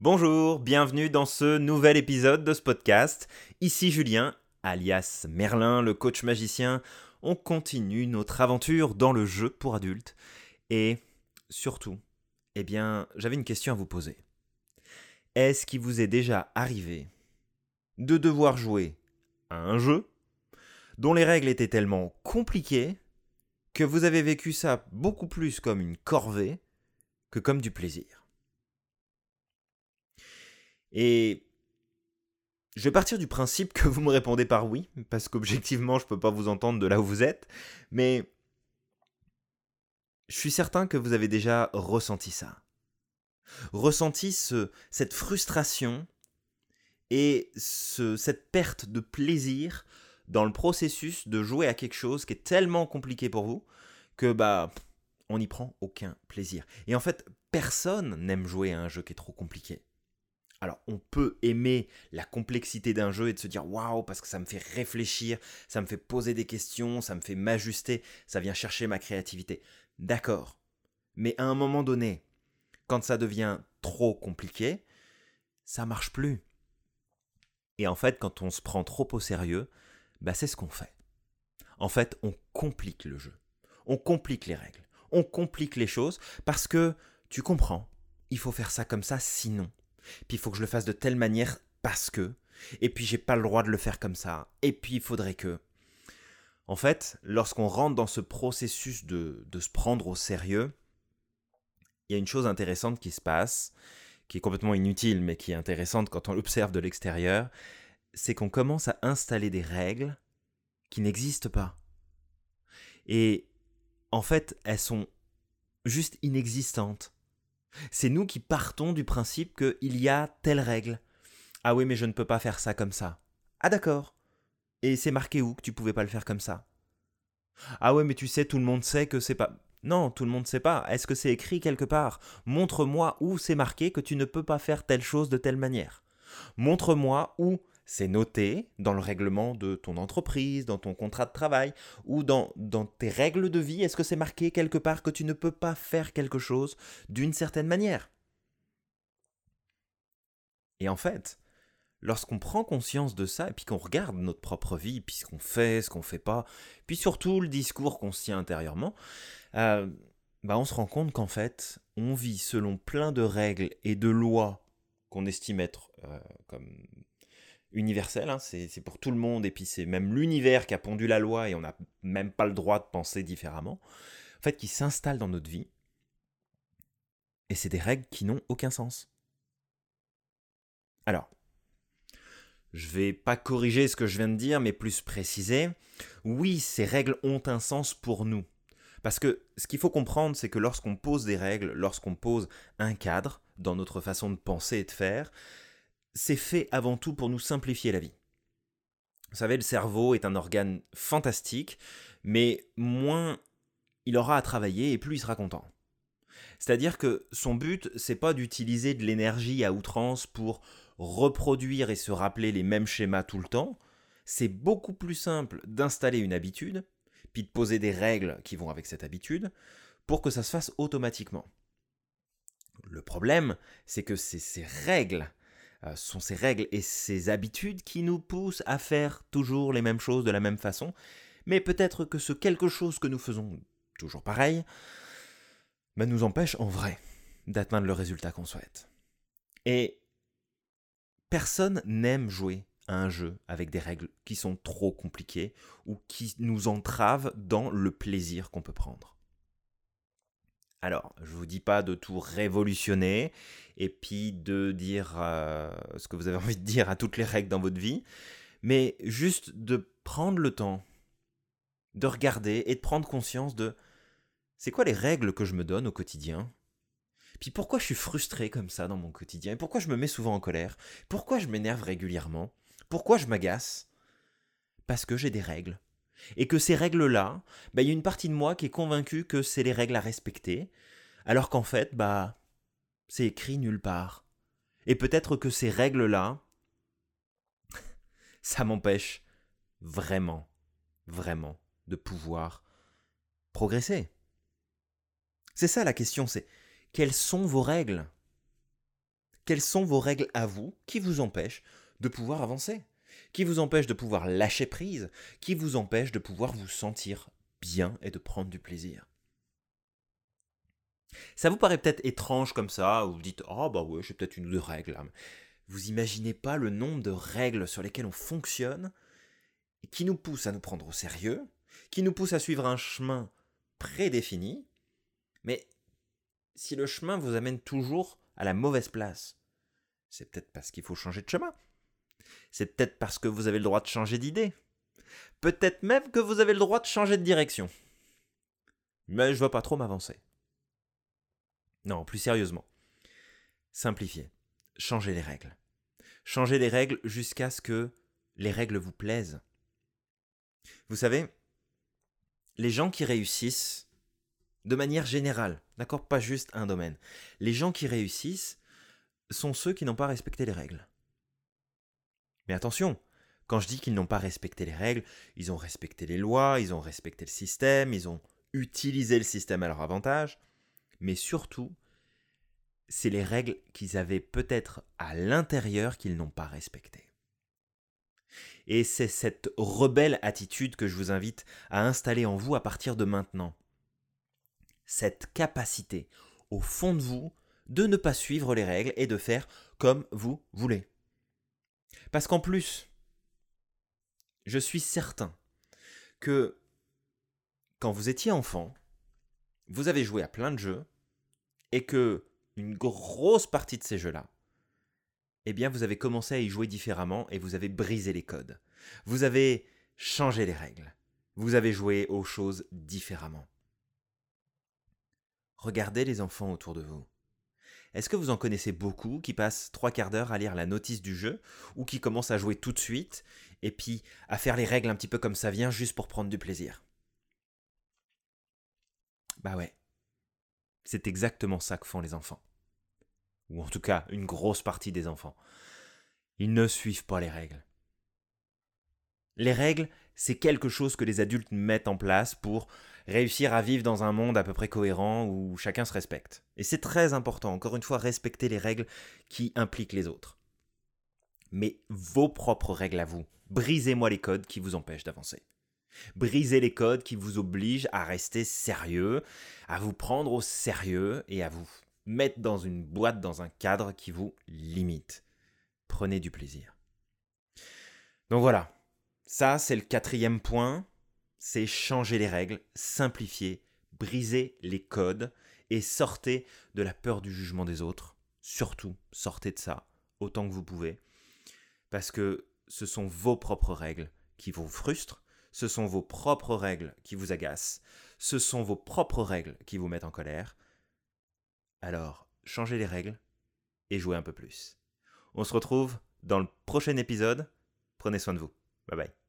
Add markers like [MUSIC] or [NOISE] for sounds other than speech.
Bonjour, bienvenue dans ce nouvel épisode de ce podcast. Ici Julien, alias Merlin, le coach magicien. On continue notre aventure dans le jeu pour adultes. Et surtout, eh bien, j'avais une question à vous poser. Est-ce qu'il vous est déjà arrivé de devoir jouer à un jeu dont les règles étaient tellement compliquées que vous avez vécu ça beaucoup plus comme une corvée que comme du plaisir? Et je vais partir du principe que vous me répondez par oui, parce qu'objectivement, je ne peux pas vous entendre de là où vous êtes, mais je suis certain que vous avez déjà ressenti ça. Ressenti ce, cette frustration et ce, cette perte de plaisir dans le processus de jouer à quelque chose qui est tellement compliqué pour vous que bah on n'y prend aucun plaisir. Et en fait, personne n'aime jouer à un jeu qui est trop compliqué. Alors, on peut aimer la complexité d'un jeu et de se dire waouh, parce que ça me fait réfléchir, ça me fait poser des questions, ça me fait m'ajuster, ça vient chercher ma créativité. D'accord. Mais à un moment donné, quand ça devient trop compliqué, ça marche plus. Et en fait, quand on se prend trop au sérieux, bah c'est ce qu'on fait. En fait, on complique le jeu. On complique les règles. On complique les choses parce que tu comprends, il faut faire ça comme ça, sinon puis il faut que je le fasse de telle manière parce que, et puis j'ai pas le droit de le faire comme ça, et puis il faudrait que. En fait, lorsqu'on rentre dans ce processus de, de se prendre au sérieux, il y a une chose intéressante qui se passe, qui est complètement inutile, mais qui est intéressante quand on l'observe de l'extérieur, c'est qu'on commence à installer des règles qui n'existent pas. Et en fait, elles sont juste inexistantes. C'est nous qui partons du principe qu'il y a telle règle. Ah oui, mais je ne peux pas faire ça comme ça. Ah d'accord. Et c'est marqué où que tu pouvais pas le faire comme ça? Ah ouais, mais tu sais, tout le monde sait que c'est pas. Non, tout le monde sait pas. Est-ce que c'est écrit quelque part? Montre-moi où c'est marqué que tu ne peux pas faire telle chose de telle manière. Montre-moi où c'est noté dans le règlement de ton entreprise, dans ton contrat de travail ou dans, dans tes règles de vie. Est-ce que c'est marqué quelque part que tu ne peux pas faire quelque chose d'une certaine manière? Et en fait, lorsqu'on prend conscience de ça et puis qu'on regarde notre propre vie, puis ce qu'on fait, ce qu'on fait pas, puis surtout le discours qu'on se tient intérieurement, euh, bah on se rend compte qu'en fait, on vit selon plein de règles et de lois qu'on estime être euh, comme universel, hein, c'est pour tout le monde, et puis c'est même l'univers qui a pondu la loi et on n'a même pas le droit de penser différemment, en fait, qui s'installe dans notre vie. Et c'est des règles qui n'ont aucun sens. Alors, je vais pas corriger ce que je viens de dire, mais plus préciser. Oui, ces règles ont un sens pour nous. Parce que ce qu'il faut comprendre, c'est que lorsqu'on pose des règles, lorsqu'on pose un cadre dans notre façon de penser et de faire, c'est fait avant tout pour nous simplifier la vie. Vous savez, le cerveau est un organe fantastique, mais moins il aura à travailler et plus il sera content. C'est-à-dire que son but, c'est pas d'utiliser de l'énergie à outrance pour reproduire et se rappeler les mêmes schémas tout le temps. C'est beaucoup plus simple d'installer une habitude, puis de poser des règles qui vont avec cette habitude, pour que ça se fasse automatiquement. Le problème, c'est que ces règles sont ces règles et ces habitudes qui nous poussent à faire toujours les mêmes choses de la même façon, mais peut-être que ce quelque chose que nous faisons toujours pareil ben, nous empêche en vrai d'atteindre le résultat qu'on souhaite. Et personne n'aime jouer à un jeu avec des règles qui sont trop compliquées ou qui nous entravent dans le plaisir qu'on peut prendre. Alors, je vous dis pas de tout révolutionner et puis de dire euh, ce que vous avez [LAUGHS] envie de dire à toutes les règles dans votre vie, mais juste de prendre le temps de regarder et de prendre conscience de c'est quoi les règles que je me donne au quotidien Puis pourquoi je suis frustré comme ça dans mon quotidien Et pourquoi je me mets souvent en colère Pourquoi je m'énerve régulièrement Pourquoi je m'agace Parce que j'ai des règles et que ces règles-là, bah, il y a une partie de moi qui est convaincue que c'est les règles à respecter, alors qu'en fait, bah, c'est écrit nulle part. Et peut-être que ces règles-là, [LAUGHS] ça m'empêche vraiment, vraiment de pouvoir progresser. C'est ça la question, c'est quelles sont vos règles? Quelles sont vos règles à vous qui vous empêchent de pouvoir avancer, qui vous empêchent de pouvoir lâcher prise, qui vous empêchent de pouvoir vous sentir bien et de prendre du plaisir. Ça vous paraît peut-être étrange comme ça, ou vous dites Oh bah ouais, j'ai peut-être une ou deux règles. Vous imaginez pas le nombre de règles sur lesquelles on fonctionne, qui nous poussent à nous prendre au sérieux, qui nous poussent à suivre un chemin prédéfini, mais si le chemin vous amène toujours à la mauvaise place, c'est peut-être parce qu'il faut changer de chemin. C'est peut-être parce que vous avez le droit de changer d'idée. Peut-être même que vous avez le droit de changer de direction. Mais je ne vais pas trop m'avancer. Non, plus sérieusement. Simplifiez. Changez les règles. Changez les règles jusqu'à ce que les règles vous plaisent. Vous savez, les gens qui réussissent, de manière générale, d'accord, pas juste un domaine, les gens qui réussissent sont ceux qui n'ont pas respecté les règles. Mais attention, quand je dis qu'ils n'ont pas respecté les règles, ils ont respecté les lois, ils ont respecté le système, ils ont utilisé le système à leur avantage, mais surtout, c'est les règles qu'ils avaient peut-être à l'intérieur qu'ils n'ont pas respectées. Et c'est cette rebelle attitude que je vous invite à installer en vous à partir de maintenant. Cette capacité, au fond de vous, de ne pas suivre les règles et de faire comme vous voulez. Parce qu'en plus, je suis certain que quand vous étiez enfant, vous avez joué à plein de jeux et que une grosse partie de ces jeux-là, eh bien vous avez commencé à y jouer différemment et vous avez brisé les codes. Vous avez changé les règles. Vous avez joué aux choses différemment. Regardez les enfants autour de vous. Est-ce que vous en connaissez beaucoup qui passent trois quarts d'heure à lire la notice du jeu ou qui commencent à jouer tout de suite et puis à faire les règles un petit peu comme ça vient juste pour prendre du plaisir? Bah ouais. C'est exactement ça que font les enfants. Ou en tout cas, une grosse partie des enfants. Ils ne suivent pas les règles. Les règles, c'est quelque chose que les adultes mettent en place pour réussir à vivre dans un monde à peu près cohérent où chacun se respecte. Et c'est très important, encore une fois, respecter les règles qui impliquent les autres. Mais vos propres règles à vous, brisez-moi les codes qui vous empêchent d'avancer. Brisez les codes qui vous obligent à rester sérieux, à vous prendre au sérieux et à vous mettre dans une boîte, dans un cadre qui vous limite. Prenez du plaisir. Donc voilà, ça c'est le quatrième point c'est changer les règles, simplifier, briser les codes et sortez de la peur du jugement des autres. Surtout, sortez de ça autant que vous pouvez. Parce que ce sont vos propres règles qui vous frustrent, ce sont vos propres règles qui vous agacent, ce sont vos propres règles qui vous mettent en colère. Alors, changez les règles et jouez un peu plus. On se retrouve dans le prochain épisode. Prenez soin de vous. Bye bye.